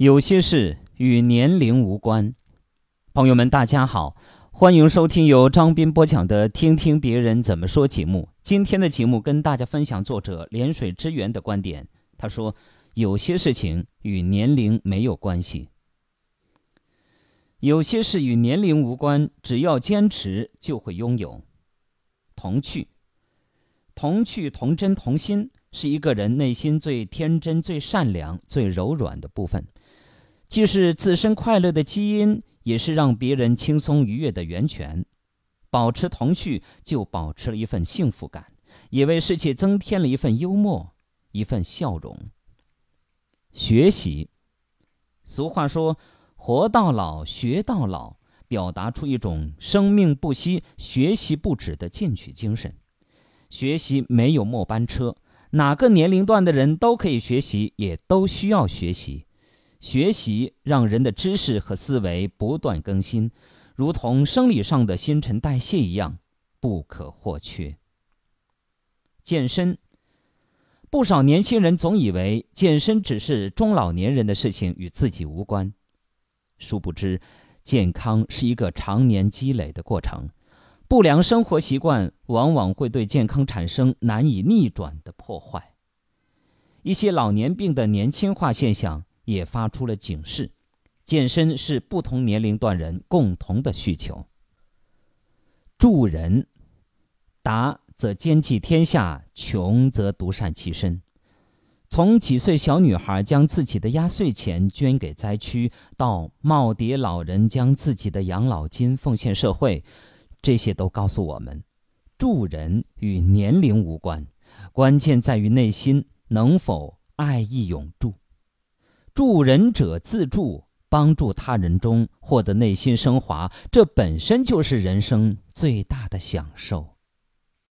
有些事与年龄无关。朋友们，大家好，欢迎收听由张斌播讲的《听听别人怎么说》节目。今天的节目跟大家分享作者涟水之源的观点。他说：“有些事情与年龄没有关系，有些事与年龄无关，只要坚持就会拥有。童趣，童趣，童真，童心，是一个人内心最天真、最善良、最柔软的部分。”既是自身快乐的基因，也是让别人轻松愉悦的源泉。保持童趣，就保持了一份幸福感，也为世界增添了一份幽默，一份笑容。学习，俗话说“活到老，学到老”，表达出一种生命不息、学习不止的进取精神。学习没有末班车，哪个年龄段的人都可以学习，也都需要学习。学习让人的知识和思维不断更新，如同生理上的新陈代谢一样不可或缺。健身，不少年轻人总以为健身只是中老年人的事情，与自己无关。殊不知，健康是一个常年积累的过程，不良生活习惯往往会对健康产生难以逆转的破坏。一些老年病的年轻化现象。也发出了警示：健身是不同年龄段人共同的需求。助人，达则兼济天下，穷则独善其身。从几岁小女孩将自己的压岁钱捐给灾区，到耄耋老人将自己的养老金奉献社会，这些都告诉我们，助人与年龄无关，关键在于内心能否爱意永驻。助人者自助，帮助他人中获得内心升华，这本身就是人生最大的享受。